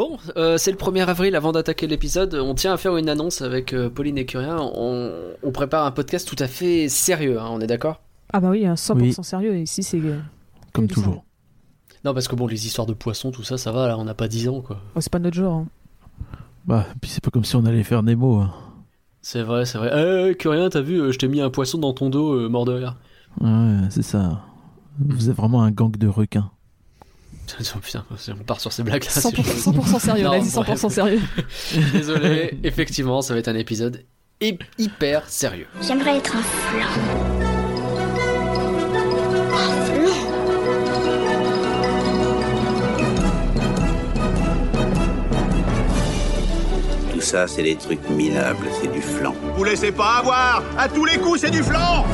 Bon, euh, c'est le 1er avril avant d'attaquer l'épisode. On tient à faire une annonce avec euh, Pauline et Curien. On, on prépare un podcast tout à fait sérieux, hein, on est d'accord? Ah bah oui, 100% Oui. sérieux. Ici, c'est. euh, Comme toujours. Non, parce que bon, les histoires de poissons, tout ça, ça va, là, on n'a pas 10 ans, quoi. Oh, c'est pas notre genre. hein. Bah, puis c'est pas comme si on allait faire Nemo. hein. C'est vrai, c'est vrai. Eh, Curien, t'as vu, euh, je t'ai mis un poisson dans ton dos, euh, mort de rire. Ouais, c'est ça. Vous êtes vraiment un gang de requins. Putain, on part sur ces blagues-là. 100%, c'est 100% sérieux, Non, vas-y, bref. 100% sérieux. Désolé, effectivement, ça va être un épisode hy- hyper sérieux. J'aimerais être un flan. Un flan Tout ça, c'est des trucs minables, c'est du flan. Vous laissez pas avoir À tous les coups, c'est du flanc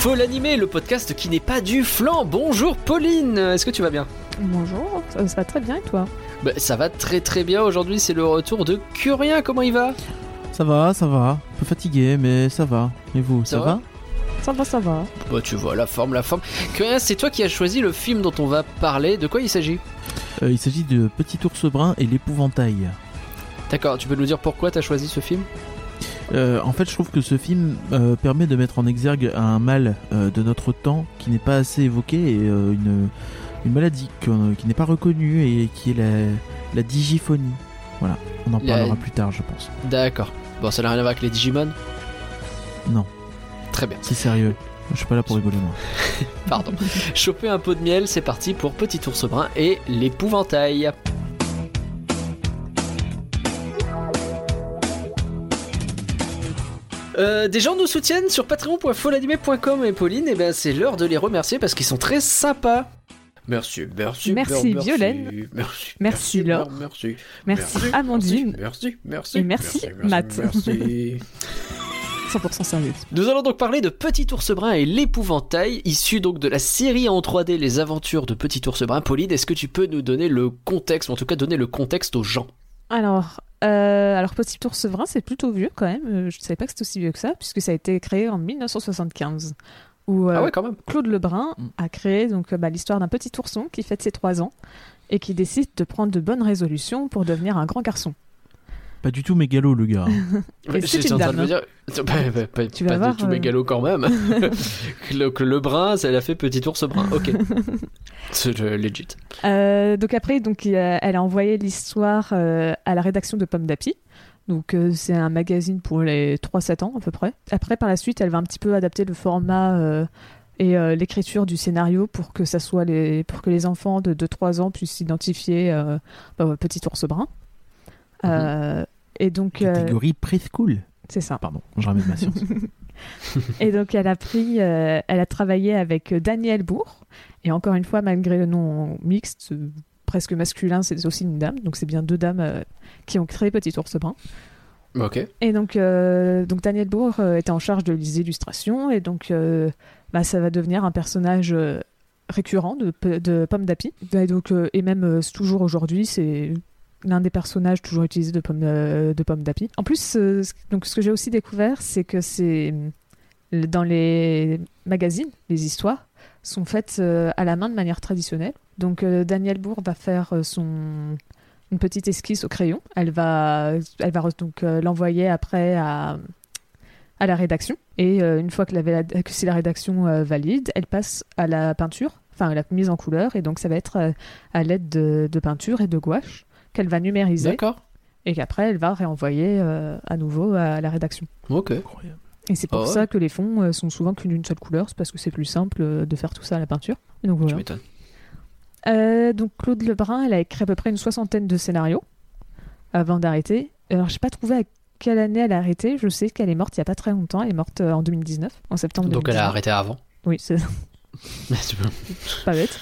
Faut l'animer, le podcast qui n'est pas du flan. Bonjour Pauline, est-ce que tu vas bien? Bonjour, ça, ça va très bien et toi? Bah, Ça va très très bien. Aujourd'hui, c'est le retour de Curien. Comment il va? Ça va, ça va. Un peu fatigué, mais ça va. Et vous, Ça ça, va? va, Ça va, ça va. Bah, tu vois, la forme, la forme. Curien, c'est toi qui as choisi le film dont on va parler. De quoi il s'agit? Euh, Il s'agit de Petit ours brun et l'épouvantail. D'accord, tu peux nous dire pourquoi t'as choisi ce film? Euh, en fait, je trouve que ce film euh, permet de mettre en exergue un mal euh, de notre temps qui n'est pas assez évoqué et une, une maladie qui n'est pas reconnue et qui est la, la digiphonie. Voilà, on en La- parlera plus tard, je pense. D'accord. Bon, ça n'a rien à voir avec les Digimon? Non, Très bien. c'est sérieux. Je suis pas là pour rigoler, moi. Pardon. Choper un pot de miel, c'est parti pour Petit ours brun et l'épouvantail. Euh, des gens nous soutiennent sur patreon.folanimé.com et Pauline, et ben c'est l'heure de les remercier parce qu'ils sont très sympas. Merci, merci, Merci, merci, Violaine. Merci, Merci, Laure. merci, Merci, Amandine. merci, merci, Et merci, Matt. merci. 100% sérieux. Nous allons donc parler de Petit ours brun et l'épouvantail, issu donc de la série en 3D Les Aventures de Petit ours brun. Pauline, est-ce que tu peux nous donner le contexte, ou en tout cas donner le contexte aux gens? Alors, euh, alors Petit ours brun, c'est plutôt vieux quand même. Euh, Je ne savais pas que c'était aussi vieux que ça, puisque ça a été créé en 1975. Où euh, Ah ouais, quand même. Claude Lebrun Mm. a créé donc bah, l'histoire d'un petit ourson qui fête ses 3 ans et qui décide de prendre de bonnes résolutions pour devenir un grand garçon. Pas du tout mégalo, le gars. hein. C'est une en train de me dire. Bah, bah, pas Tu pas vas voir, du tout euh. mégalo quand même. le, que le brun, ça l'a fait Petit ours brun. Ok. C'est euh, legit. Euh, donc après, donc, a- elle a envoyé l'histoire euh, à la rédaction de Pomme d'Api. Donc euh, c'est un magazine pour les 3-7 ans à peu près. Après, par la suite, elle va un petit peu adapter le format euh, et euh, l'écriture du scénario pour que ça soit les pour que les enfants de 2-3 ans puissent s'identifier euh, bah, petit ours brun. Euh, et donc euh, Catégorie preschool. c'est ça. Pardon, je ramène ma science. Et donc elle a pris, euh, elle a travaillé avec Daniel Bourg. Et encore une fois, malgré le nom mixte, euh, presque masculin, c'est aussi une dame. Donc c'est bien deux dames euh, qui ont créé Petit ours brun. Ok. Et donc, euh, donc Daniel Bourg euh, était en charge de les illustrations. Et donc euh, bah, ça va devenir un personnage euh, récurrent de, de Pomme d'Api. Et, donc, euh, et même euh, toujours aujourd'hui, c'est l'un des personnages toujours Pomme, euh, de Pomme d'Api. En plus, euh, donc, ce que j'ai aussi découvert, c'est que c'est dans les magazines, les histoires sont faites euh, à la main de manière traditionnelle. Donc Daniel Bourg va faire son une petite esquisse au crayon. Elle va, donc l'envoyer après à, à la rédaction. Et une fois que, la, que c'est la rédaction valide, elle passe à la peinture, enfin à la mise en couleur. Et donc ça va être à l'aide de, de peinture et de gouache qu'elle va numériser D'accord. et qu'après elle va réenvoyer euh, à nouveau à la rédaction. Ok. Incroyable. Et c'est pour Ah ouais. ça que les fonds euh, sont souvent qu'une seule couleur, c'est parce que c'est plus simple euh, de faire tout ça à la peinture. Et donc Tu voilà. m'étonnes. Euh, donc Claude Lebrun, elle a écrit à peu près une soixantaine de scénarios avant d'arrêter. Alors j'ai pas trouvé à quelle année elle a arrêté. Je sais qu'elle est morte il y a pas très longtemps. Elle est morte en 2019, en septembre. Donc elle a 2019. arrêté avant. Oui, c'est pas bête.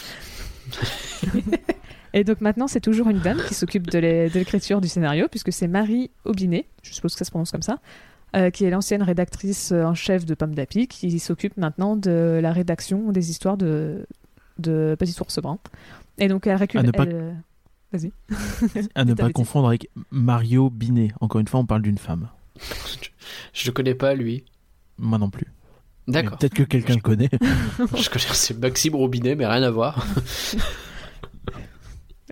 Et donc maintenant, c'est toujours une dame qui s'occupe de l'é- de l'écriture du scénario, puisque c'est Marie Aubinet, je suppose que ça se prononce comme ça, euh, qui est l'ancienne rédactrice euh, en chef de Pomme d'Api, qui s'occupe maintenant de la rédaction des histoires de, de Petit Ours Brun. Et donc elle récupère. À ne pas- elle, euh, Vas-y. À ne pas confondre avec Mario Binet. Encore une fois, on parle d'une femme. Je le connais pas lui. Moi non plus. D'accord. Peut-être que quelqu'un le connaît. Je connais, c'est Maxime Robinet, mais rien à voir.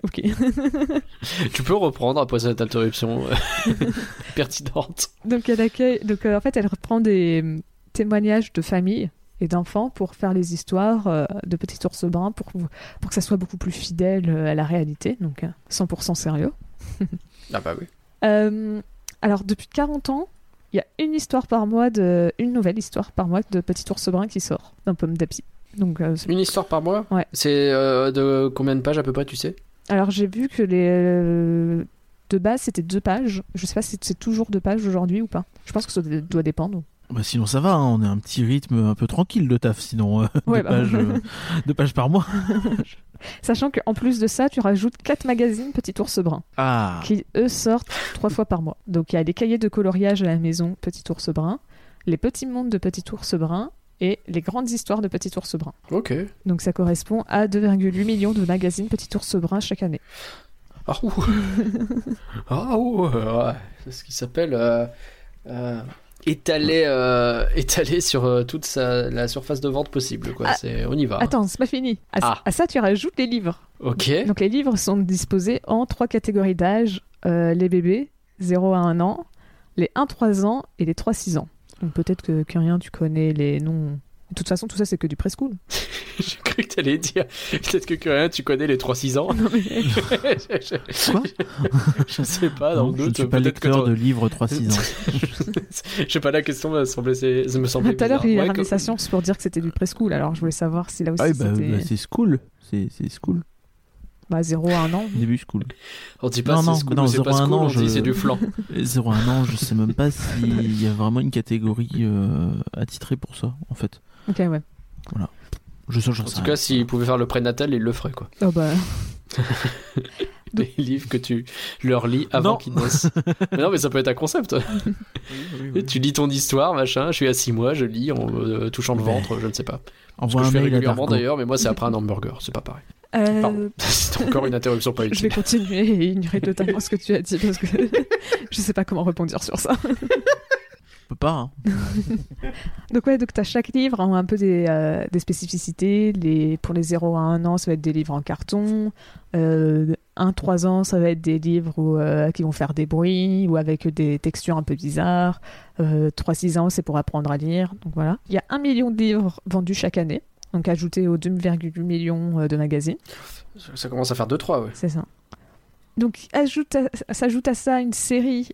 Ok. tu peux reprendre après cette interruption euh, pertinente. donc elle accueille. Donc euh, en fait, elle reprend des euh, témoignages de familles et d'enfants pour faire les histoires euh, de Petit Ours Brun pour, pour que ça soit beaucoup plus fidèle à la réalité. Donc euh, 100% sérieux. Ah bah oui. Euh, alors depuis 40 ans, il y a une histoire par mois de une nouvelle histoire par mois de Petit Ours Brun qui sort d'un pomme d'api. Donc euh, Une histoire par mois? Ouais. C'est euh, de combien de pages à peu près, tu sais? Alors j'ai vu que les euh, de base c'était deux pages. Je sais pas si c'est toujours deux pages aujourd'hui ou pas. Je pense que ça doit doit dépendre. Bah, sinon ça va, hein, on a un petit rythme un peu tranquille de taf, sinon euh, Ouais, deux, bah. pages, euh, deux pages par mois. Sachant qu'en plus de ça, tu rajoutes quatre magazines Petit Ours Brun Ah, qui eux sortent trois fois par mois. Donc il y a les cahiers de coloriage à la maison Petit Ours Brun, les petits mondes de Petit Ours Brun et les grandes histoires de Petit Ours Brun. Ok. Donc ça correspond à 2,8 millions de magazines Petit Ours Brun chaque année. Ah ouh Ah ouh. C'est ce qui s'appelle euh, euh, étaler, euh, étaler sur euh, toute sa, la surface de vente possible. Quoi. Ah, on y va. Attends, c'est pas fini. À, Ah. à ça, tu rajoutes les livres. Ok. Donc les livres sont disposés en trois catégories d'âge euh, les bébés, 0 à 1 an, les 1-3 ans et les 3-6 ans. Peut-être que, que rien, tu connais les noms. De toute façon, tout ça, c'est que du preschool. J'ai cru que t'allais dire peut-être que rien, tu connais les 3-6 ans. Non, mais- je, je- Quoi? Je sais pas, dans non, je ne suis pas que lecteur de livres 3-6 ans. Je sais pas, la question me semblait, ça me semblait Tout à l'heure, il a Ouais, ramené sa science pour dire que c'était du preschool. Alors je voulais savoir si là aussi Ah oui, bah, c'était bah, c'est school. C'est c'est school. Bah, 0 à 1 an. Début school. On dit pas Non, c'est non, school non, ou c'est pas 0 à un school, an, on je- dit c'est du flan. 0 à 1 an, je sais même pas s'il y a vraiment une catégorie euh, attitrée pour ça, en fait. Ok, ouais. Je sais, En tout cas, s'il pouvait faire le prénatal, il le ferait quoi. Oh, bah, Les livres que tu leur lis avant qu'ils naissent. mais non, mais ça peut être un concept. Et Tu lis ton histoire, machin. Je suis à 6 mois, je lis en me touchant le Mais- ventre, je ne sais pas. Ce Envoie que un je fais régulièrement d'ailleurs, mais moi c'est après un hamburger, c'est pas pareil. Euh, c'est encore une interruption pas je vais utile. continuer et ignorer totalement ce que tu as dit parce que je sais pas comment répondre sur ça. On peut pas, hein. Donc ouais, donc t'as chaque livre a un peu des, euh, des spécificités. Les, pour les 0 à 1 an, ça va être des livres en carton. Euh, 1-3 ans, ça va être des livres où, euh, qui vont faire des bruits ou avec des textures un peu bizarres. Euh, 3-6 ans, c'est pour apprendre à lire. Donc voilà. Il y a un million de livres vendus chaque année. Donc ajouté aux 2,8 millions euh, de magazines. Ça commence à faire 2-3, ouais. C'est ça. Donc à- s'ajoute à ça une série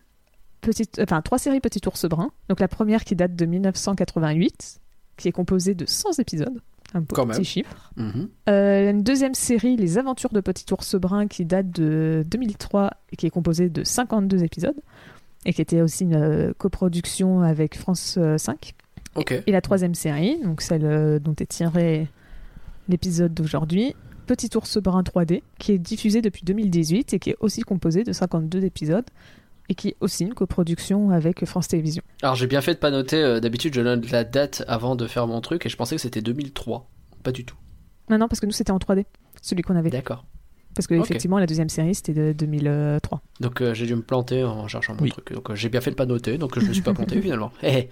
petite, enfin trois séries Petit Ours Brun. Donc la première qui date de 1988, qui est composée de 100 épisodes, un Quand petit même. chiffre. Mhm. Euh, une deuxième série, Les Aventures de Petit Ours Brun, qui date de 2003 et qui est composée de 52 épisodes et qui était aussi une euh, coproduction avec France euh, 5. Et la troisième série, donc celle euh, dont est tiré l'épisode d'aujourd'hui, Petit ours brun 3D, qui est diffusée depuis 2018 et qui est aussi composée de 52 épisodes et qui est aussi une coproduction avec France Télévisions. Alors j'ai bien fait de pas noter, euh, d'habitude je note la date avant de faire mon truc et je pensais que c'était 2003. Pas du tout. Non, non, parce que nous c'était en 3D, celui qu'on avait. D'accord. Parce que effectivement la deuxième série c'était de 2003. Donc euh, j'ai dû me planter en cherchant mon Oui. truc. Donc euh, j'ai bien fait de pas noter, donc je me suis pas planté finalement. Eh, eh.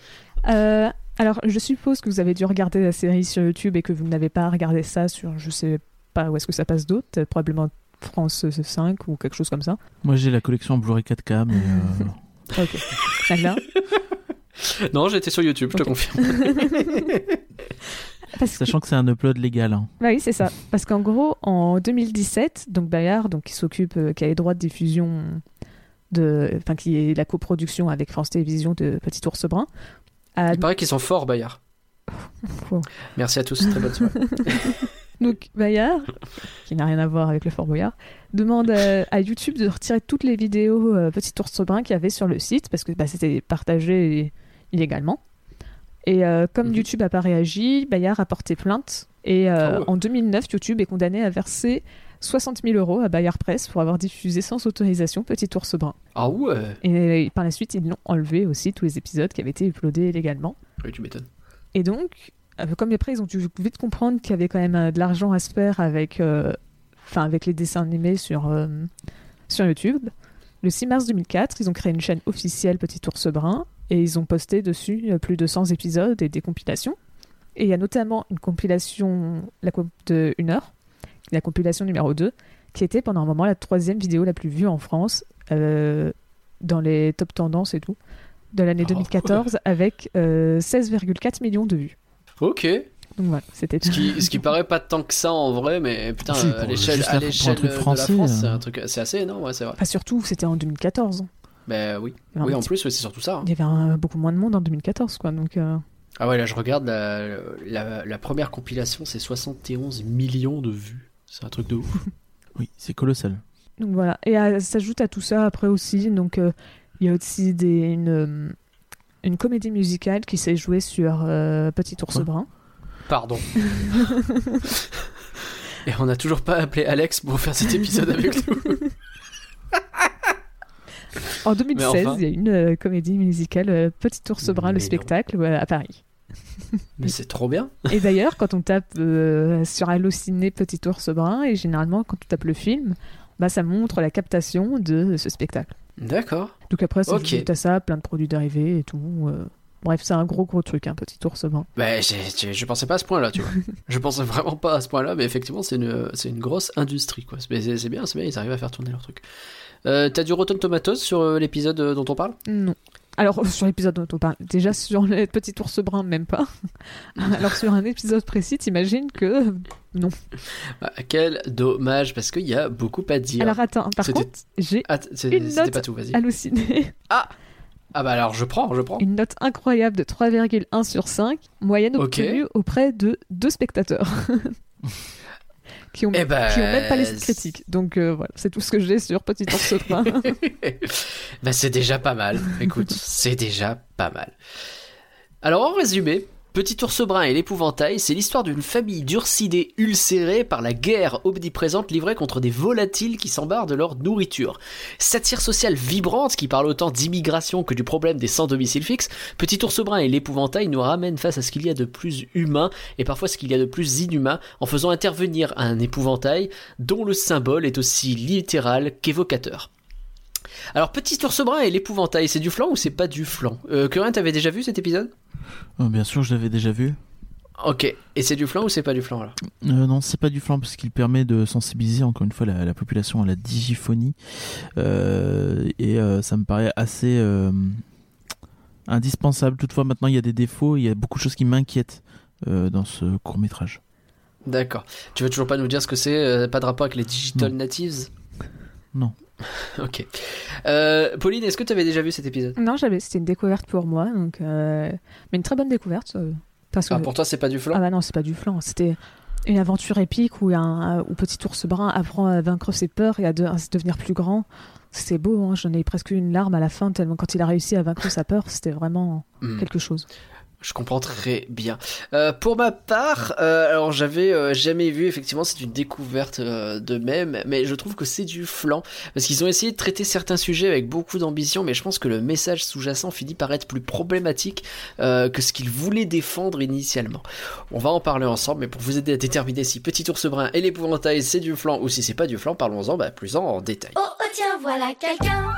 Euh, alors je suppose que vous avez dû regarder la série sur YouTube et que vous n'avez pas regardé ça sur je sais pas où est-ce que ça passe d'autre, euh, probablement France 5 ou quelque chose comme ça. Moi j'ai la collection Blu-ray 4K, mais euh, Ok. Non, j'étais sur YouTube, je te confirme. parce que- sachant que c'est un upload légal. hein. Bah oui, c'est ça. Parce qu'en gros, en 2017, donc Bayard, donc qui s'occupe, euh, qui a les droits de diffusion de, enfin qui est la coproduction avec France Télévisions de Petit Ours Brun, a Il paraît qu'ils sont forts, Bayard. Wow. Merci à tous, très bonne soirée. donc Bayard, qui n'a rien à voir avec le Fort Boyard, demande à, à YouTube de retirer toutes les vidéos euh, Petit Ours Brun qu'il y avait sur le site parce que bah, c'était partagé illégalement. Et euh, comme Mhm. YouTube n'a pas réagi, Bayard a porté plainte. Et euh, Ah ouais. en 2009, YouTube est condamné à verser 60 000 euros à Bayard Press pour avoir diffusé sans autorisation Petit Ours Brun. Ah ouais Et par la suite, ils l'ont enlevé aussi, tous les épisodes qui avaient été uploadés légalement. Oui, tu m'étonnes. Et donc, euh, comme après, ils ont dû vite comprendre qu'il y avait quand même euh, de l'argent à se faire avec, euh, enfin, avec les dessins animés sur, euh, sur YouTube. Le 6 mars 2004, ils ont créé une chaîne officielle Petit Ours Brun et ils ont posté dessus euh, plus de 100 épisodes et des compilations. Et il y a notamment une compilation la comp de 1 heure, la compilation numéro 2, qui était pendant un moment la troisième vidéo la plus vue en France, euh, dans les top tendances et tout, de l'année Oh. 2014, avec euh, 16,4 millions de vues. Ok. Donc voilà, c'était Ce qui, ce qui paraît pas tant que ça en vrai, mais putain, Si, à l'échelle de la français, France, euh. c'est un truc, c'est assez énorme, ouais, c'est vrai. Enfin, surtout, c'était en 2014. Ben oui. Avait un Oui, en petit- plus, ouais, c'est surtout ça. hein. Il y avait un- beaucoup moins de monde en 2014, quoi. Donc, euh, Ah ouais, là je regarde la, la, la première compilation, c'est 71 millions de vues. C'est un truc de ouf. Oui, c'est colossal. donc voilà. Et à- s'ajoute à tout ça après aussi, donc euh, il y a aussi des, une, euh, une comédie musicale qui s'est jouée sur euh, Petit ours Quoi brun. Pardon. Et on n'a toujours pas appelé Alex pour faire cet épisode avec nous. En 2016, enfin. il y a une euh, comédie musicale euh, Petit ours brun, Mais le non. spectacle, euh, à Paris. Mais c'est trop bien. Et d'ailleurs, quand on tape euh, sur Allociné Petit ours brun, et généralement quand on tape le film, bah, ça montre la captation de ce spectacle. D'accord. Donc après, ça Ok. ajoute à ça plein de produits dérivés et tout. euh. Bref, c'est un gros gros truc, un petit ours brun. Bah, j'ai- je pensais pas à ce point-là, tu vois. je pensais vraiment pas à ce point-là, mais effectivement, c'est une, c'est une grosse industrie, quoi. C'est c'est bien, c'est bien, ils arrivent à faire tourner leur truc. Euh, T'as du Rotten Tomatoes sur l'épisode dont on parle? Non. Alors, sur l'épisode dont on parle, déjà sur le petit ours brun, même pas. Alors, sur un épisode précis, t'imagines que. Bah, Quel dommage, parce qu'il y a beaucoup à dire. Alors, attends, par contre, j'ai Ah, une note pas tout, vas-y. halluciné Ah bah alors, je prends, je prends. une note incroyable de 3,1 sur 5, moyenne obtenue auprès de deux spectateurs. Qui, ont, Eh ben, qui ont même pas les c'est- critiques. Donc, euh, voilà, c'est tout ce que j'ai sur Petit ours brun. bah c'est déjà pas mal. Écoute, c'est déjà pas mal. Alors en résumé, Petit ours brun et l'épouvantail, c'est l'histoire d'une famille d'ursidés ulcérés par la guerre omniprésente livrée contre des volatiles qui s'embarrent de leur nourriture. Satire sociale vibrante qui parle autant d'immigration que du problème des sans domicile fixe, Petit ours brun et l'épouvantail nous ramènent face à ce qu'il y a de plus humain et parfois ce qu'il y a de plus inhumain en faisant intervenir un épouvantail dont le symbole est aussi littéral qu'évocateur. Alors, Petit ours brun et l'épouvantail, c'est du flan ou c'est pas du flan euh, Corinne, t'avais déjà vu cet épisode? Oh, bien sûr, je l'avais déjà vu. Ok, et c'est du flan ou c'est pas du flan alors? Euh, non, c'est pas du flan parce qu'il permet de sensibiliser encore une fois la, la population à la digiphonie Euh, et euh, ça me paraît assez euh, indispensable. Toutefois, maintenant il y a des défauts, il y a beaucoup de choses qui m'inquiètent euh, dans ce court métrage. D'accord. Tu veux toujours pas nous dire ce que c'est euh, Pas de rapport avec les digital natives? Non. ok. Euh, Pauline, est-ce que tu avais déjà vu cet épisode? Non, j'avais, c'était une découverte pour moi. Donc, euh, Mais une très bonne découverte. euh, parce que... Ah, pour toi, c'est pas du flan? Ah bah non, c'est pas du flan. C'était une aventure épique où, un, où Petit ours brun apprend à vaincre ses peurs et à, de- à devenir plus grand. C'était beau, hein. j'en ai presque une larme à la fin, tellement quand il a réussi à vaincre sa peur, c'était vraiment Hmm. quelque chose. Je comprends très bien. Euh, pour ma part, euh, alors j'avais euh, jamais vu, effectivement, c'est une découverte de même, mais je trouve que c'est du flan, parce qu'ils ont essayé de traiter certains sujets avec beaucoup d'ambition, mais je pense que le message sous-jacent finit par être plus problématique que ce qu'ils voulaient défendre initialement. On va en parler ensemble, mais pour vous aider à déterminer si Petit ours brun et l'épouvantail c'est du flan ou si c'est pas du flan, parlons-en bah, plus en, en détail. Oh oh tiens voilà quelqu'un,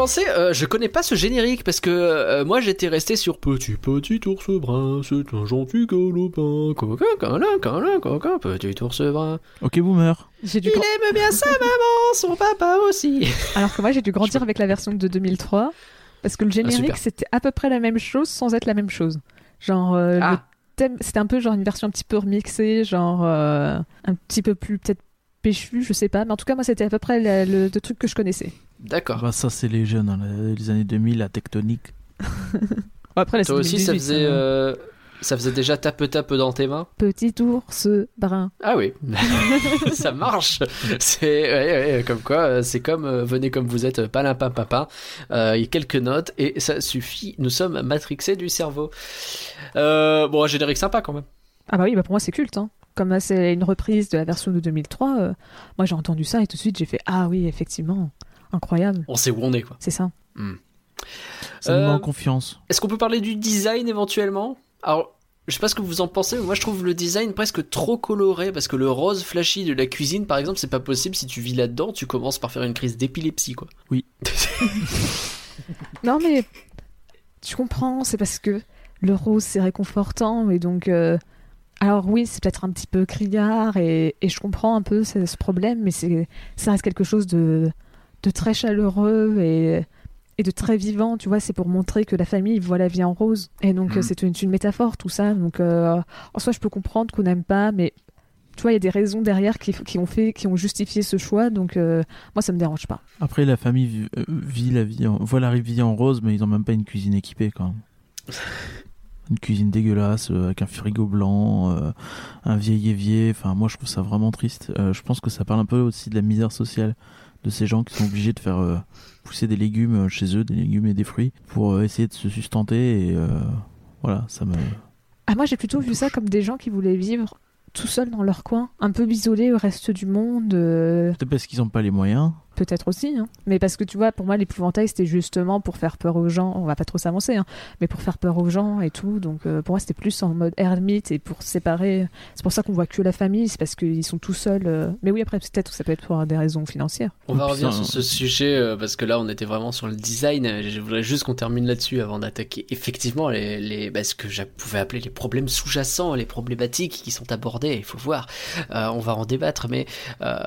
commencer, euh, je connais pas ce générique parce que euh, moi j'étais resté sur Petit petit ours brun, c'est un gentil galopin, coquin, câlin, câlin, coquin, petit ours brun. Ok, boomer. J'ai dû Il aime bien sa maman, son papa aussi. Alors que moi, j'ai dû grandir avec la version de 2003, parce que le générique, super. c'était à peu près la même chose sans être la même chose. Genre, euh, le Ah. thème, c'était un peu genre une version un petit peu remixée, genre euh, un petit peu plus peut-être péchu, je sais pas. Mais en tout cas, moi, c'était à peu près le truc que je connaissais. D'accord. Bah, ça, c'est les jeunes, hein, les- années 2000, la tectonique. Bon, après, là, Toi aussi ça 2018, faisait, euh, ça faisait déjà tape tape dans tes mains? Petit ours brun. Ah oui, ça marche. C'est ouais, ouais, comme quoi, euh, c'est comme euh, venez comme vous êtes, palin. Euh, Il y a quelques notes et ça suffit. Nous sommes matrixés du cerveau. Euh, bon, un générique sympa quand même. Ah bah oui, bah pour moi, c'est culte. Hein. Comme c'est une reprise de la version de 2003, euh, moi, j'ai entendu ça et tout de suite, j'ai fait Ah oui, effectivement, incroyable. On sait où on est quoi. C'est ça. Ça nous met Euh, en confiance. Est-ce qu'on peut parler du design éventuellement? Alors, je sais pas ce que vous en pensez, mais moi je trouve le design presque trop coloré parce que le rose flashy de la cuisine, par exemple, c'est pas possible si tu vis là-dedans, tu commences par faire une crise d'épilepsie, quoi. Non, mais tu comprends, c'est parce que le rose, c'est réconfortant, et donc. euh, Alors, oui, c'est peut-être un petit peu criard, et, et je comprends un peu ce, ce problème, mais c'est ça reste quelque chose de, de très chaleureux et, et de très vivant, tu vois. C'est pour montrer que la famille voit la vie en rose. Et donc, euh, c'est une, une métaphore, tout ça. Donc, euh, en soi, je peux comprendre qu'on n'aime pas, mais. Tu vois, il y a des raisons derrière qui, qui ont fait, qui ont justifié ce choix, donc euh, moi ça me dérange pas. Après, la famille vit, euh, vit la vie, en... voit la vie en rose, mais ils ont même pas une cuisine équipée quand même. Une cuisine dégueulasse avec un frigo blanc, un vieil évier. Enfin, moi, je trouve ça vraiment triste. Je pense que ça parle un peu aussi de la misère sociale de ces gens qui sont obligés de faire euh, pousser des légumes euh, chez eux, des légumes et des fruits, pour euh, essayer de se sustenter. Et voilà, ça me. Ah, moi, j'ai plutôt vu ça comme des gens qui voulaient vivre tout seuls dans leur coin, un peu isolés au reste du monde. Peut-être parce qu'ils n'ont pas les moyens. Peut-être aussi, hein. mais parce que tu vois, pour moi, l'épouvantail c'était justement pour faire peur aux gens. On va pas trop s'avancer, hein, mais pour faire peur aux gens et tout. Donc euh, pour moi, c'était plus en mode ermite et pour séparer. C'est pour ça qu'on voit que la famille, c'est parce qu'ils sont tout seuls. euh. Mais oui, après, peut-être que ça peut être pour des raisons financières. On va revenir sur ce sujet euh, parce que là on était vraiment sur le design. Je voudrais juste qu'on termine là-dessus avant d'attaquer effectivement les, les bah, ce que je pouvais appeler les problèmes sous-jacents, les problématiques qui sont abordées. Il faut voir. Euh, on va en débattre, mais euh,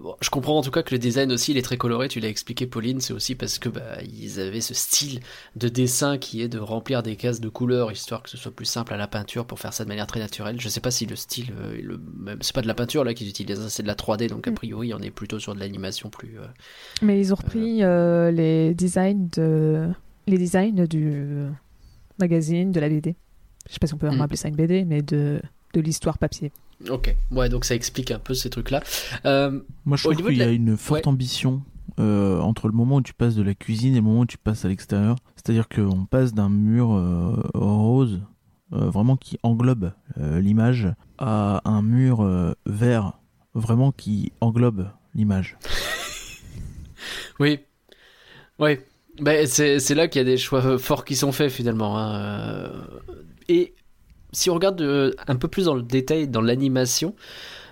bon, je comprends en tout cas que le design aussi il est très coloré. Tu l'as expliqué, Pauline. C'est aussi parce que bah, ils avaient ce style de dessin qui est de remplir des cases de couleurs histoire que ce soit plus simple à la peinture pour faire ça de manière très naturelle. Je sais pas si le style, euh, le c'est pas de la peinture là qu'ils utilisent, hein, c'est de la 3D. Donc a Mm. priori on est plutôt sur de l'animation plus. euh, Mais ils ont repris euh, les designs de les designs du magazine, de la BD. Je sais pas si on peut vraiment Mm. appeler ça une BD, mais de de l'histoire papier. Ok, ouais, donc ça explique un peu ces trucs-là. Euh, Moi, je trouve qu'il y a une forte Ouais. ambition euh, entre le moment où tu passes de la cuisine et le moment où tu passes à l'extérieur. C'est-à-dire qu'on passe d'un mur euh, rose, vraiment qui englobe l'image, à un mur vert, vraiment qui englobe l'image. oui, oui. Ben, c'est là qu'il y a des choix forts qui sont faits finalement. hein. Et si on regarde euh, un peu plus dans le détail, dans l'animation,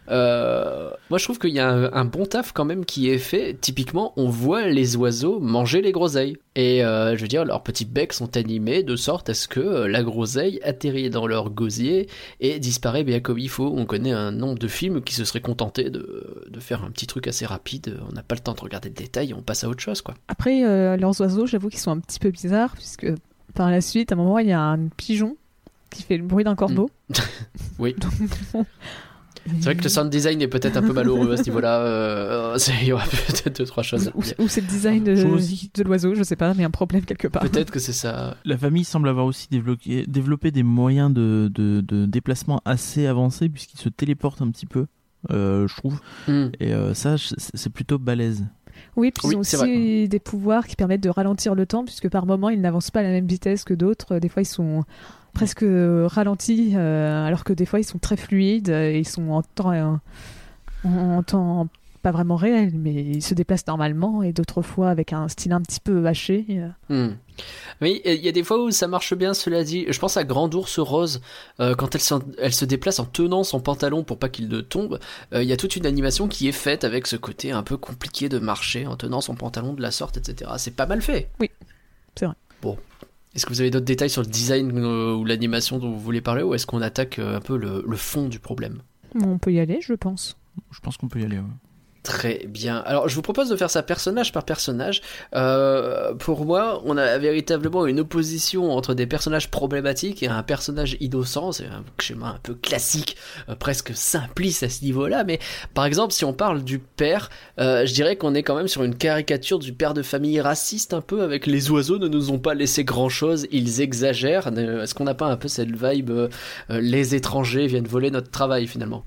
euh, moi je trouve qu'il y a un, bon taf quand même qui est fait. Typiquement, on voit les oiseaux manger les groseilles. Et euh, je veux dire, leurs petits becs sont animés de sorte à ce que la groseille atterrit dans leur gosier et disparaît bien comme il faut. On connaît un nombre de films qui se seraient contentés de, faire un petit truc assez rapide. On n'a pas le temps de regarder le détail, on passe à autre chose. Après, leurs oiseaux, j'avoue qu'ils sont un petit peu bizarres, puisque par la suite, à un moment, il y a un pigeon qui fait le bruit d'un corbeau. Oui. Donc, C'est vrai que le sound design est peut-être un peu malheureux à ce niveau-là. euh, c'est- il y aura peut-être deux trois choses. Ou, ou c'est le design de, l'oiseau, je sais pas, mais un problème quelque part. Peut-être que c'est ça. La famille semble avoir aussi développé, développé des moyens de, de, de déplacement assez avancés puisqu'ils se téléportent un petit peu, euh, je trouve. Hmm. Et euh, ça, c'est c'est plutôt balèze. Oui, puis Oui, ils ont aussi des pouvoirs qui permettent de ralentir le temps, puisque par moment, ils n'avancent pas à la même vitesse que d'autres. Des fois, ils sont presque ralentis, euh, alors que des fois, ils sont très fluides euh, et ils sont en temps, euh, en temps pas vraiment réel, mais ils se déplacent normalement, et d'autres fois avec un style un petit peu haché. Hmm. Oui, il y a des fois où ça marche bien, cela dit. Je pense à Grand Ours Rose, euh, quand elle, s'en- elle se déplace en tenant son pantalon pour pas qu'il ne tombe. euh, Il y a toute une animation qui est faite avec ce côté un peu compliqué de marcher en tenant son pantalon de la sorte, etc. C'est pas mal fait. Oui, c'est vrai. Bon. Est-ce que vous avez d'autres détails sur le design euh, ou l'animation dont vous voulez parler, ou est-ce qu'on attaque un peu le, le fond du problème? On peut y aller, je pense. Je pense qu'on peut y aller. ouais. Très bien. Alors, je vous propose de faire ça personnage par personnage. Euh, pour moi, on a véritablement une opposition entre des personnages problématiques et un personnage innocent. C'est un schéma un peu classique, euh, presque simpliste à ce niveau-là. Mais par exemple, si on parle du père, euh, je dirais qu'on est quand même sur une caricature du père de famille raciste un peu, avec les oiseaux ne nous ont pas laissé grand-chose, ils exagèrent. Est-ce qu'on n'a pas un peu cette vibe les étrangers viennent voler notre travail finalement?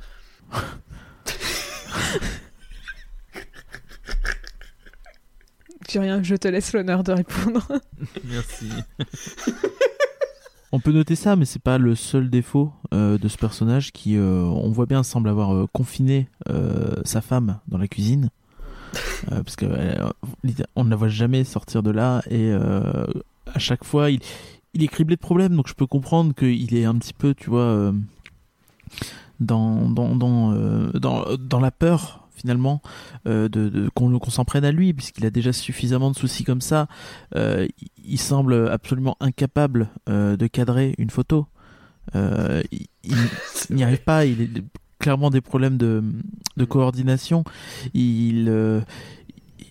J'ai rien, je te laisse l'honneur de répondre. Merci. On peut noter ça, mais c'est pas le seul défaut euh, de ce personnage qui, euh, on voit bien, semble avoir euh, confiné euh, sa femme dans la cuisine. Euh, parce que euh, on ne la voit jamais sortir de là et euh, à chaque fois, il, il est criblé de problèmes, donc je peux comprendre qu'il est un petit peu, tu vois, euh, dans, dans, dans, euh, dans, dans la peur finalement euh, de, de- qu'on s'en prenne à lui puisqu'il a déjà suffisamment de soucis comme ça Euh, il, semble absolument incapable euh, de cadrer une photo. Il n'y arrive pas il a clairement des problèmes de, de coordination. Il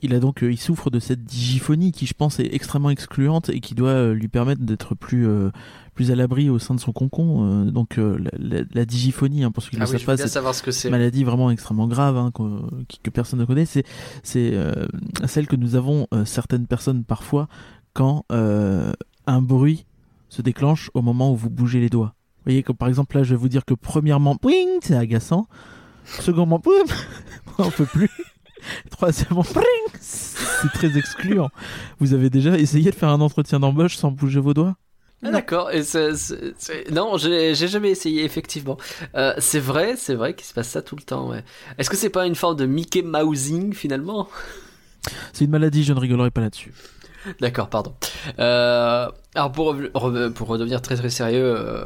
il a donc euh, il souffre de cette digiphonie qui je pense est extrêmement excluante et qui doit euh, lui permettre d'être plus euh, plus à l'abri au sein de son concon donc la, la- la digiphonie hein, pour ceux qui ne Ah oui, savent pas c'est savoir ce que c'est. maladie vraiment extrêmement grave hein, que personne ne connaît, c'est c'est celle que nous avons certaines personnes parfois quand un bruit se déclenche au moment où vous bougez les doigts. Vous voyez, comme par exemple là, je vais vous dire que premièrement, c'est agaçant. Secondement, boum, on peut plus. Troisièmement, c'est très excluant. Vous avez déjà essayé de faire un entretien d'embauche sans bouger vos doigts? Ah, D'accord. Non, j'ai j'ai jamais essayé effectivement. Euh, c'est vrai, c'est vrai qu'il se passe ça tout le temps. Ouais. Est-ce que c'est pas une forme de Mickey Mousing finalement? C'est une maladie, je ne rigolerai pas là-dessus. D'accord, pardon. Euh, alors pour, pour redevenir très très sérieux, euh,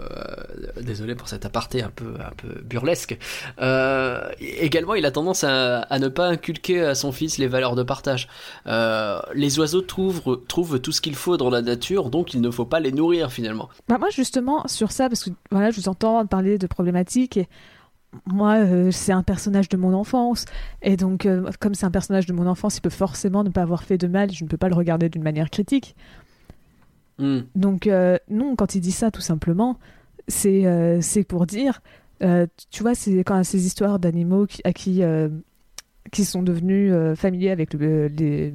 désolé pour cet aparté un peu un peu burlesque. Euh, également, il a tendance à, ne pas inculquer à son fils les valeurs de partage. Les oiseaux trouvent trouvent tout ce qu'il faut dans la nature, donc il ne faut pas les nourrir finalement. Bah, moi, justement, sur ça, parce que voilà, je vous entends parler de problématiques et moi, euh, c'est un personnage de mon enfance. Et donc, euh, comme c'est un personnage de mon enfance, il peut forcément ne pas avoir fait de mal. Je ne peux pas le regarder d'une manière critique. Hmm. Donc, euh, non, quand il dit ça, tout simplement, c'est c'est pour dire, tu vois, c'est quand ces histoires d'animaux qui, à qui, qui sont devenus familiers avec le- les,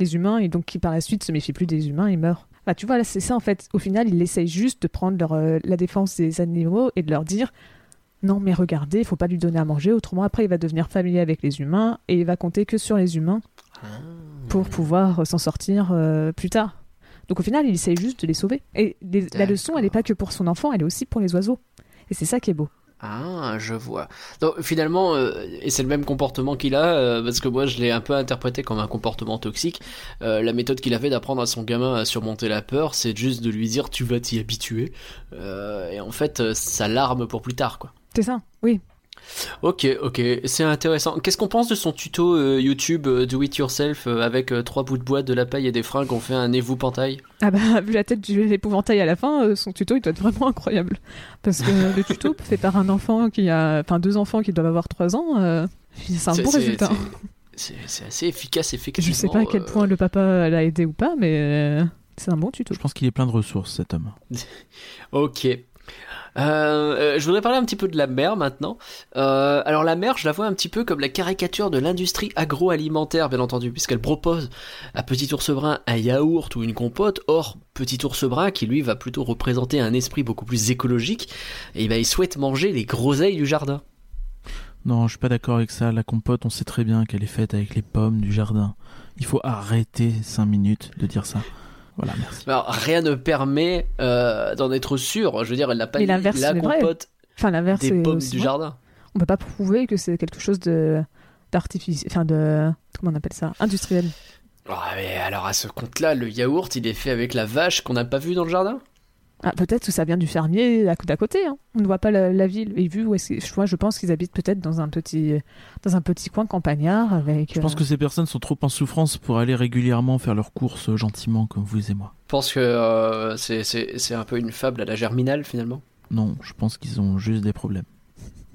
les humains et donc qui par la suite se méfient plus des humains et meurent. Bah, tu vois, c'est ça en fait. Au final, il essaye juste de prendre leur, la défense des animaux et de leur dire non, mais regardez, il faut pas lui donner à manger, autrement après il va devenir familier avec les humains et il va compter que sur les humains pour pouvoir euh, s'en sortir euh, plus tard. Donc au final, il essaye juste de les sauver. Et les- la leçon, elle n'est pas que pour son enfant, elle est aussi pour les oiseaux. Et c'est ça qui est beau. Ah, je vois. Donc finalement, euh, et c'est le même comportement qu'il a, euh, parce que moi je l'ai un peu interprété comme un comportement toxique. Euh, la méthode qu'il avait d'apprendre à son gamin à surmonter la peur, c'est juste de lui dire tu vas t'y habituer. Et en fait, ça l'arme pour plus tard, quoi. C'est ça, oui. Ok, ok, c'est intéressant. Qu'est-ce qu'on pense de son tuto euh, YouTube euh, Do It Yourself euh, avec euh, trois bouts de bois, de la paille et des fringues On fait un évoux pentail Ah bah, vu la tête du l'épouvantail à la fin, euh, son tuto, il doit être vraiment incroyable. Parce que le tuto fait par un enfant qui a... Enfin, deux enfants qui doivent avoir trois ans, euh, c'est un bon résultat. c'est- assez efficace, effectivement. Je sais pas à quel euh, point le papa l'a aidé ou pas, mais euh, c'est un bon tuto. Je pense qu'il est plein de ressources, cet homme. Ok. Euh, euh, je voudrais parler un petit peu de la mer maintenant. Euh, alors la mer, je la vois un petit peu comme la caricature de l'industrie agroalimentaire, bien entendu, puisqu'elle propose à Petit Ours Brun un yaourt ou une compote. Or, Petit Ours Brun, qui lui va plutôt représenter un esprit beaucoup plus écologique, et ben, il souhaite manger les groseilles du jardin. Non, je suis pas d'accord avec ça. La compote, on sait très bien qu'elle est faite avec les pommes du jardin. Il faut arrêter 5 minutes de dire ça. Voilà, merci. Alors rien ne permet euh, d'en être sûr. Je veux dire, elle n'a pas Mais la vrai. compote Enfin, l'inverse, des pommes du vrai. jardin. On peut pas prouver que c'est quelque chose de d'artificiel, enfin de comment on appelle ça, industriel. Ah, mais alors à ce compte-là, le yaourt, il est fait avec la vache qu'on n'a pas vue dans le jardin? Ah, peut-être que ça vient du fermier à- d'à côté. hein. On ne voit pas la, la ville. Et vu où est-ce que- je vois, je pense qu'ils habitent peut-être dans un petit dans un petit coin campagnard avec. Je pense euh, que ces personnes sont trop en souffrance pour aller régulièrement faire leurs courses euh, gentiment comme vous et moi. Je pense que euh, c'est- c'est c'est un peu une fable à la germinale finalement. Non, je pense qu'ils ont juste des problèmes.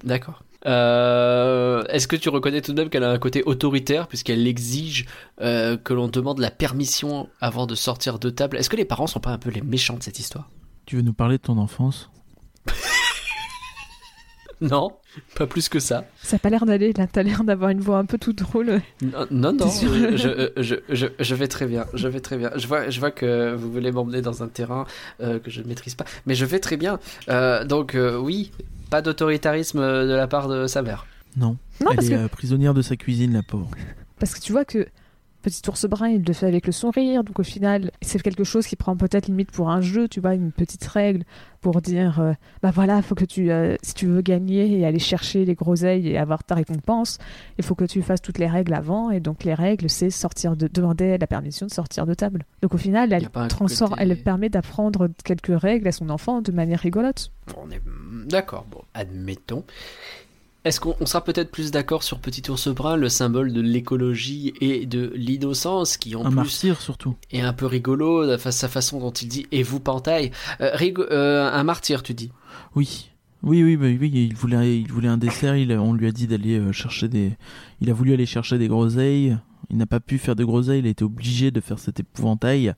D'accord. Euh, Est-ce que tu reconnais tout de même qu'elle a un côté autoritaire puisqu'elle exige euh, que l'on demande la permission avant de sortir de table? Est-ce que les parents sont pas un peu les méchants de cette histoire? Tu veux nous parler de ton enfance Non, pas plus que ça. Ça a pas l'air d'aller. Là, t'as l'air d'avoir une voix un peu toute drôle. Non, non, non, sûr je, je, je, vais très bien, je vais très bien. Je vois, je vois que vous voulez m'emmener dans un terrain euh, que je ne maîtrise pas, mais je vais très bien. Euh, donc euh, oui, pas d'autoritarisme de la part de sa mère. Non. Non, Elle parce est que euh, prisonnière de sa cuisine, la pauvre. parce que tu vois que Petit ours brun, il le fait avec le sourire. Donc au final, c'est quelque chose qui prend peut-être limite pour un jeu, tu vois, une petite règle pour dire, euh, bah voilà, faut que tu, euh, si tu veux gagner et aller chercher les groseilles et avoir ta récompense, il faut que tu fasses toutes les règles avant. Et donc les règles, c'est sortir de, demander la permission de sortir de table. Donc au final, elle transforme, côté- elle permet d'apprendre quelques règles à son enfant de manière rigolote. On est d'accord, bon, admettons. Est-ce qu'on on sera peut-être plus d'accord sur Petit Ours Brun, le symbole de l'écologie et de l'innocence, qui en Un plus martyr surtout. est un peu rigolo, sa façon dont il dit « et vous pantaille Euh, euh, Un martyr, tu dis Oui. Oui, oui, bah oui, il voulait, il voulait un dessert. Il, on lui a dit d'aller euh, chercher des. Il a voulu aller chercher des groseilles. Il n'a pas pu faire de groseilles. Il a été obligé de faire cet épouvantail.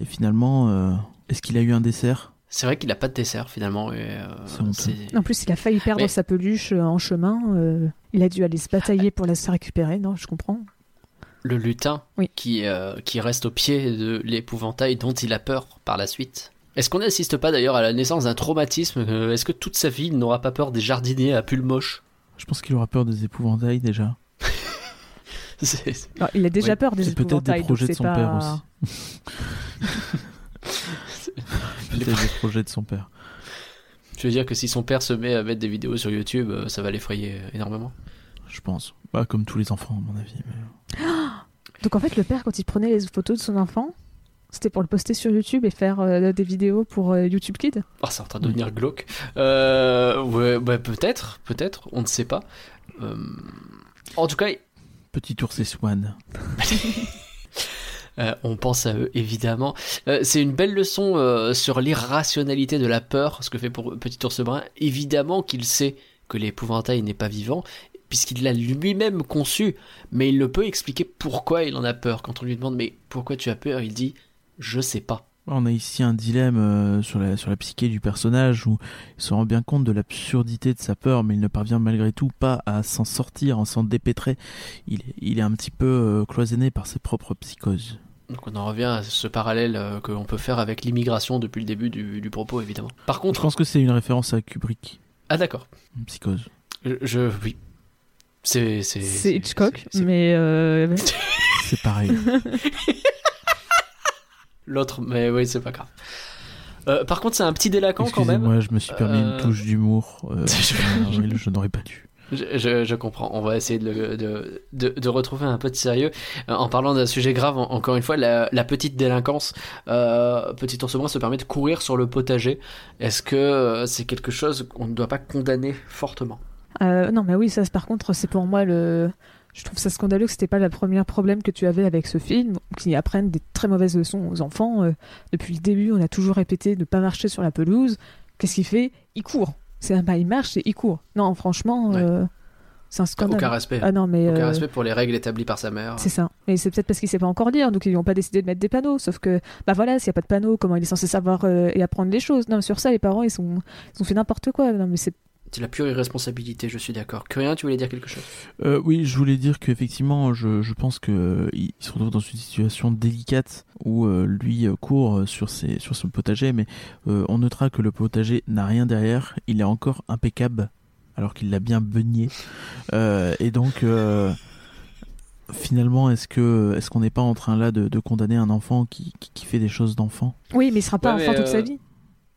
Et finalement, euh, est-ce qu'il a eu un dessert? C'est vrai qu'il n'a pas de dessert, finalement. et, euh, En plus, il a failli perdre Mais- sa peluche euh, en chemin. euh, il a dû aller se batailler pour la se récupérer. Non, je comprends. le lutin Oui. qui, euh, qui reste au pied de l'épouvantail dont il a peur par la suite. Est-ce qu'on n'assiste pas d'ailleurs à la naissance d'un traumatisme Est-ce que toute sa vie il n'aura pas peur des jardiniers à pull moche? Je pense qu'il aura peur des épouvantails déjà. Il a déjà Oui. peur des C'est peut-être des épouvantails, projets de son pas- père aussi. Peut-être des projets de son père. Je veux dire que si son père se met à mettre des vidéos sur YouTube, euh, ça va l'effrayer euh, énormément. Je pense. Bah, comme tous les enfants, à mon avis. mais- Donc en fait, le père, quand il prenait les photos de son enfant, c'était pour le poster sur YouTube et faire euh, des vidéos pour euh, YouTube Kids. Oh, c'est en train de devenir glauque. Euh, ouais, bah, peut-être, peut-être, on ne sait pas. Euh, en tout cas, Petit ours et Swan. Euh, on pense à eux évidemment. Euh, c'est une belle leçon euh, sur l'irrationalité de la peur, ce que fait pour Petit Ours Brun. Évidemment qu'il sait que l'épouvantail n'est pas vivant, puisqu'il l'a lui-même conçu, mais il ne peut expliquer pourquoi il en a peur. Quand on lui demande mais pourquoi tu as peur, il dit je sais pas. On a ici un dilemme sur, la, sur la psyché du personnage où il se rend bien compte de l'absurdité de sa peur, mais il ne parvient malgré tout pas à s'en sortir, à s'en dépêtrer. Il, est- un petit peu cloisonné par ses propres psychoses. Donc on en revient à ce parallèle euh, que l'on peut faire avec l'immigration depuis le début du, du propos évidemment. Par Je contre, pense que c'est une référence à Kubrick, ah d'accord, une psychose. je, je- oui, c'est c'est C'est Hitchcock, mais euh, C'est pareil. L'autre, mais oui, c'est pas grave. Euh, par contre, c'est un petit délinquant quand même. Excusez-moi, je me suis permis Euh, une touche d'humour. Euh, Je- en avril, je n'aurais pas dû. Je, comprends. On va essayer de, de, de, retrouver un peu de sérieux. Euh, En parlant d'un sujet grave, en- encore une fois, la, petite délinquance. Euh, petit ours brun se permet de courir sur le potager. Est-ce que euh, c'est quelque chose qu'on ne doit pas condamner fortement? Euh, non, mais oui, ça, par contre, c'est pour moi le. Je trouve ça scandaleux que c'était pas le premier problème que tu avais avec ce film, qui apprennent des très mauvaises leçons aux enfants. Depuis le début, on a toujours répété de ne pas marcher sur la pelouse. Qu'est-ce qu'il fait? Il court. C'est un pas, il marche et il court. Non, franchement, Ouais. euh, c'est un scandale. Aucun respect. Ah non, mais Aucun euh, respect pour les règles établies par sa mère. c'est ça. Mais c'est peut-être parce qu'il sait pas encore lire, donc ils n'ont pas décidé de mettre des panneaux. Sauf que, bah voilà, s'il n'y a pas de panneau, comment il est censé savoir euh, et apprendre les choses? Non, sur ça, les parents, ils, sont, ils ont fait n'importe quoi. Non, mais c'est C'est la pure irresponsabilité, je suis d'accord. Curien, tu voulais dire quelque chose? Euh, oui, je voulais dire qu'effectivement, je, je pense que euh, se retrouve dans une situation délicate où euh, lui court sur, ses, sur son potager, mais euh, on notera que le potager n'a rien derrière. Il est encore impeccable, alors qu'il l'a bien beugné. Euh, et donc, euh, finalement, est-ce que est-ce qu'on n'est pas en train là de, de condamner un enfant qui, qui, qui fait des choses d'enfant? Oui, mais il sera pas Ouais, enfant toute sa vie.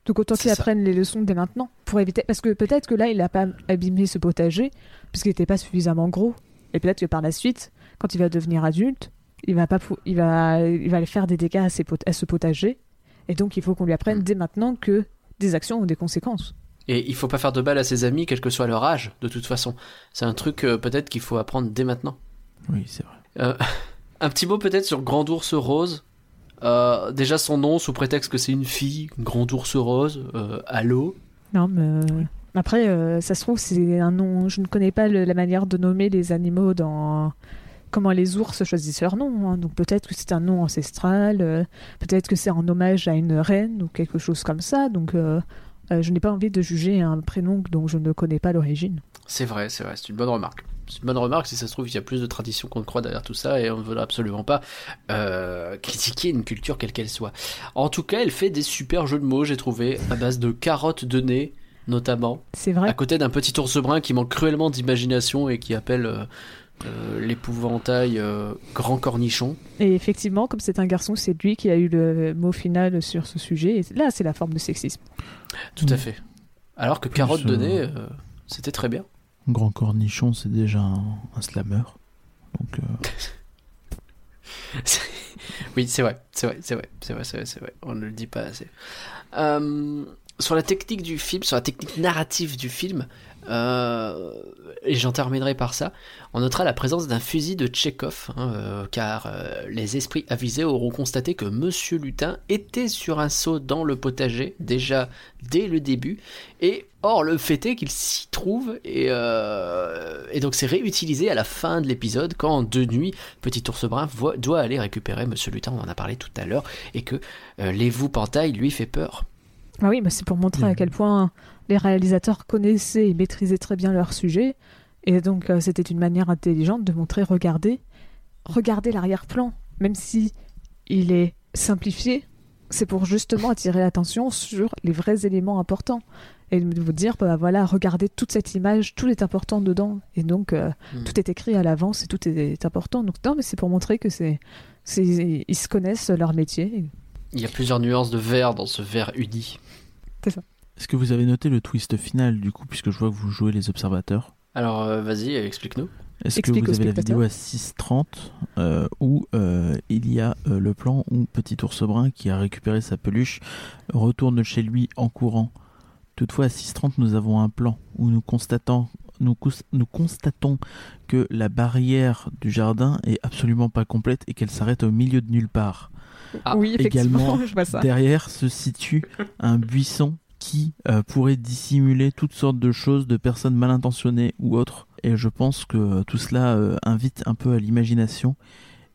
Donc autant c'est qu'il ça. apprenne les leçons dès maintenant pour éviter. Parce que peut-être que là, il n'a pas abîmé ce potager puisqu'il n'était pas suffisamment gros. Et peut-être que par la suite, quand il va devenir adulte, il va pas, il va, il va aller faire des dégâts à, ses pot- à ce potager. Et donc il faut qu'on lui apprenne Mm. dès maintenant que des actions ont des conséquences. Et il faut pas faire de mal à ses amis, quel que soit leur âge, de toute façon. C'est un truc euh, peut-être qu'il faut apprendre dès maintenant. Oui, c'est vrai. Euh, un petit mot peut-être sur Grand Ours Rose. Euh, déjà son nom, sous prétexte que c'est une fille, Grand Ours Rose, euh, allô Non, mais euh, après, euh, ça se trouve, c'est un nom. Je ne connais pas le- la manière de nommer les animaux dans comment les ours choisissent leur nom. hein. Donc peut-être que c'est un nom ancestral, euh, peut-être que c'est en hommage à une reine ou quelque chose comme ça. Donc euh, euh, je n'ai pas envie de juger un prénom dont je ne connais pas l'origine. C'est vrai, c'est vrai, c'est une bonne remarque. C'est une bonne remarque, si ça se trouve, il y a plus de traditions qu'on ne croit derrière tout ça, et on ne veut absolument pas euh, critiquer une culture quelle qu'elle soit. En tout cas, elle fait des super jeux de mots, j'ai trouvé, à base de carottes de nez, notamment, C'est à vrai. côté d'un petit ours brun qui manque cruellement d'imagination et qui appelle euh, euh, l'épouvantail euh, grand cornichon. Et effectivement, comme c'est un garçon, c'est lui qui a eu le mot final sur ce sujet. Et là, c'est la forme de sexisme. Tout à fait. Alors que Plus, Carotte euh, Donné, euh, c'était très bien. Grand cornichon, c'est déjà un, un slammer. Donc, euh, Oui, c'est vrai, c'est vrai, c'est vrai, c'est vrai, c'est vrai, vrai. On ne le dit pas assez. Euh, sur la technique du film, sur la technique narrative du film, euh, et j'en terminerai par ça, on notera la présence d'un fusil de Tchekhov, hein, euh, car euh, les esprits avisés auront constaté que Monsieur Lutin était sur un seau dans le potager déjà dès le début, et or le fait est qu'il s'y trouve, et, donc c'est réutilisé à la fin de l'épisode quand de nuit Petit ours brun doit aller récupérer Monsieur Lutin, on en a parlé tout à l'heure, et que euh, l'épouvantail lui fait peur. Ah oui, mais c'est pour montrer à quel point les réalisateurs connaissaient et maîtrisaient très bien leur sujet. Et donc, euh, c'était une manière intelligente de montrer, regardez, regardez l'arrière-plan. Même si il est simplifié, c'est pour justement attirer l'attention sur les vrais éléments importants. Et de vous dire, bah voilà, regardez toute cette image, tout est important dedans. Et donc, euh, Mhm. tout est écrit à l'avance et tout est important. Donc, non, mais c'est pour montrer que c'est- Ils se connaissent leur métier. Il y a plusieurs nuances de vert dans ce vert uni. Est-ce que vous avez noté le twist final du coup, puisque je vois que vous jouez les observateurs Alors euh, vas-y, explique-nous. Est-ce que vous avez la vidéo à 6.30 euh, où euh, il y a euh, le plan où Petit Ours Brun qui a récupéré sa peluche retourne chez lui en courant. Toutefois à 6.30 nous avons un plan où nous constatons, nous constatons que la barrière du jardin est absolument pas complète et qu'elle s'arrête au milieu de nulle part. Ah, oui, effectivement, également, je vois ça. Derrière se situe un buisson qui euh, pourrait dissimuler toutes sortes de choses de personnes mal intentionnées ou autres. Et je pense que tout cela euh, invite un peu à l'imagination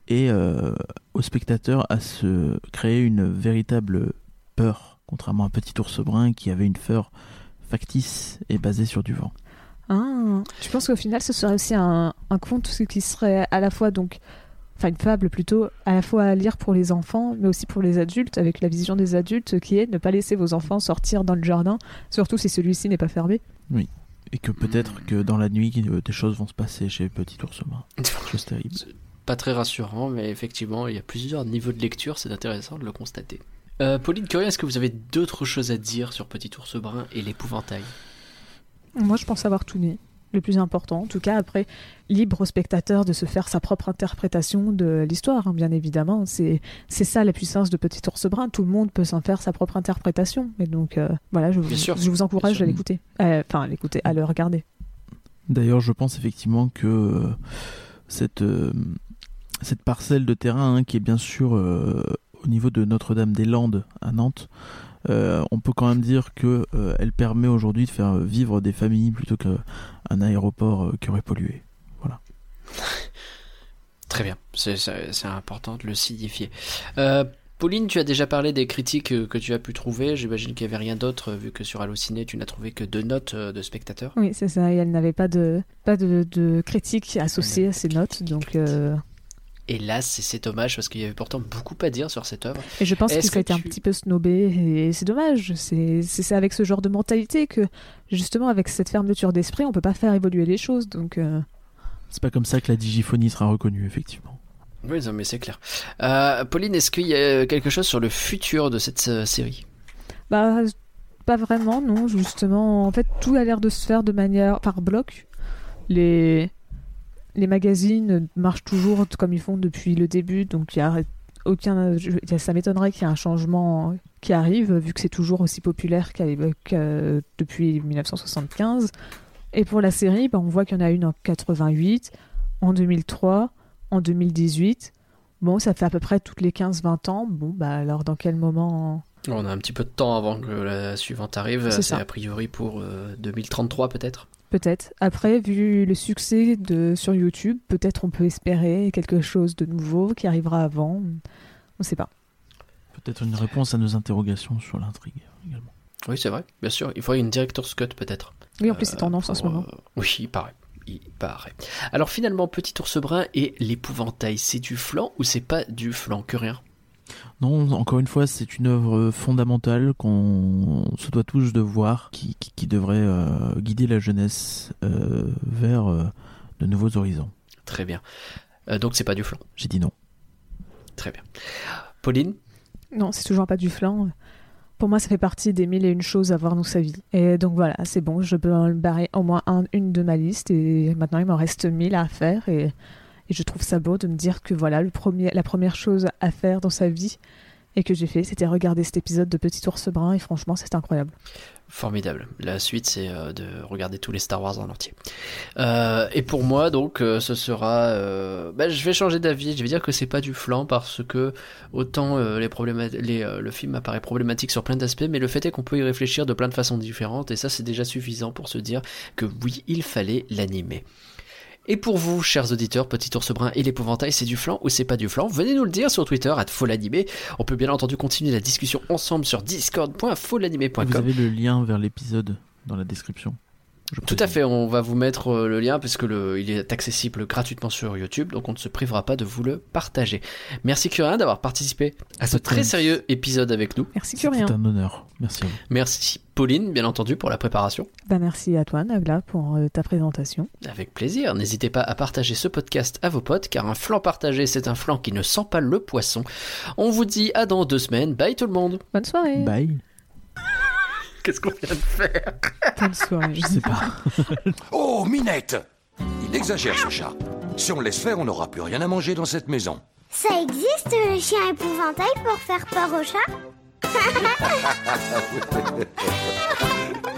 et euh, aux spectateurs à se créer une véritable peur, contrairement à Petit Ours Brun qui avait une peur factice et basée sur du vent. Ah, tu penses qu'au final, ce serait aussi un, un conte qui serait à la fois donc, enfin une fable plutôt, à la fois à lire pour les enfants, mais aussi pour les adultes, avec la vision des adultes qui est ne pas laisser vos enfants sortir dans le jardin, surtout si celui-ci n'est pas fermé. Et que peut-être que dans la nuit, euh, des choses vont se passer chez Petit Ours Brun. Chose terrible. Pas très rassurant, mais effectivement, il y a plusieurs niveaux de lecture, c'est intéressant de le constater. Euh, Pauline Curien, est-ce que vous avez d'autres choses à dire sur Petit ours brun et l'épouvantail? Moi, je pense avoir tout dit. Le plus important, en tout cas, après, libre au spectateur de se faire sa propre interprétation de l'histoire, hein, bien évidemment. C'est c'est ça la puissance de Petit Ours Brun. Tout le monde peut s'en faire sa propre interprétation. Et donc, euh, voilà, je, vous- Bien sûr. je vous encourage à l'écouter. Euh, Enfin, à l'écouter, à le regarder. D'ailleurs, je pense effectivement que euh, cette, euh, cette parcelle de terrain, hein, qui est bien sûr euh, au niveau de Notre-Dame-des-Landes à Nantes, euh, on peut quand même dire que euh, elle permet aujourd'hui de faire vivre des familles plutôt qu'un aéroport euh, qui aurait pollué. Très bien, c'est- important de le signifier. Euh, Pauline, tu as déjà parlé des critiques que tu as pu trouver. J'imagine qu'il n'y avait rien d'autre, vu que sur Allociné, tu n'as trouvé que deux notes de spectateurs. Oui, c'est ça. Et elle n'avait pas de, pas de, de critique associée à ses notes. Donc, euh, Hélas, c'est- c'est dommage, parce qu'il y avait pourtant beaucoup à dire sur cette œuvre. Et je pense que ça a été un petit peu snobé. Et c'est dommage. C'est c'est- c'est avec ce genre de mentalité que, justement, avec cette fermeture d'esprit, on peut pas faire évoluer les choses. Donc, euh, C'est pas comme ça que la digiphonie sera reconnue, effectivement. Oui, non, mais c'est clair. Euh, Pauline, est-ce qu'il y a quelque chose sur le futur de cette euh, série? Bah, pas vraiment, non. Justement, en fait, tout a l'air de se faire de manière par bloc. Les, les magazines marchent toujours comme ils font depuis le début. Donc, il y a aucun. ça m'étonnerait qu'il y ait un changement qui arrive, vu que c'est toujours aussi populaire qu'à l'époque, euh, depuis 1975. Et pour la série, bah, on voit qu'il y en a une en 88, en 2003, en 2018. Bon, ça fait à peu près toutes les 15-20 ans. Bon, bah alors dans quel moment On a un petit peu de temps avant que la suivante arrive. C'est a priori pour euh, 2033 peut-être. Peut-être. Après, vu le succès de sur YouTube, peut-être on peut espérer quelque chose de nouveau qui arrivera avant. On sait pas. Peut-être une réponse à nos interrogations sur l'intrigue également. Oui, c'est vrai, bien sûr. Il faudrait une director's cut peut-être. Oui, en plus c'est tendance en ce moment. euh, oui, il paraît. Il paraît. Alors finalement, Petit ours brun et l'épouvantail, c'est du flan ou c'est pas du flan? Que rien. Non, encore une fois, c'est une œuvre fondamentale qu'on se doit tous de voir, qui, qui- qui devrait euh, guider la jeunesse euh, vers euh, de nouveaux horizons. Très bien. Euh, donc c'est pas du flan. J'ai dit non. Très bien. Pauline? Non, c'est toujours pas du flan. Pour moi, ça fait partie des mille et une choses à voir dans sa vie. Et donc voilà, c'est bon, je peux en barrer au moins un- une de ma liste. Et maintenant, il m'en reste mille à faire. Et, et je trouve ça beau de me dire que voilà, le premier, la première chose à faire dans sa vie et que j'ai fait, c'était regarder cet épisode de Petit ours brun. Et franchement, c'est incroyable. Formidable. La suite, c'est euh, de regarder tous les Star Wars en entier. Euh, et pour moi, donc, euh, ce sera. euh, bah, je vais changer d'avis. Je vais dire que c'est pas du flan parce que autant les le film apparaît problématique sur plein d'aspects, mais le fait est qu'on peut y réfléchir de plein de façons différentes et ça, c'est déjà suffisant pour se dire que oui, il fallait l'animer. Et pour vous, chers auditeurs, Petit ours brun et l'épouvantail, c'est du flan ou c'est pas du flan? Venez nous le dire sur Twitter, at folanimé. On peut bien entendu continuer la discussion ensemble sur discord.folanimé.com. Vous avez le lien vers l'épisode dans la description. Tout à fait, on va vous mettre euh, le lien parce que le, il est accessible gratuitement sur YouTube, donc on ne se privera pas de vous le partager. Merci Curien d'avoir participé à ce très sérieux épisode avec nous. Merci Curien. un honneur. Merci à vous. Merci Pauline, bien entendu, pour la préparation. Bah, merci à toi, Nagla, pour euh, ta présentation. Avec plaisir. N'hésitez pas à partager ce podcast à vos potes, car un flanc partagé, c'est un flanc qui ne sent pas le poisson. On vous dit à dans deux semaines. Bye tout le monde. Bonne soirée. Bye. Qu'est-ce qu'on vient de faire Bonne soirée. Je sais pas. Oh, Minette Il exagère ce chat. Si on le laisse faire, on n'aura plus rien à manger dans cette maison. Ça existe le chien épouvantail pour faire peur au chat?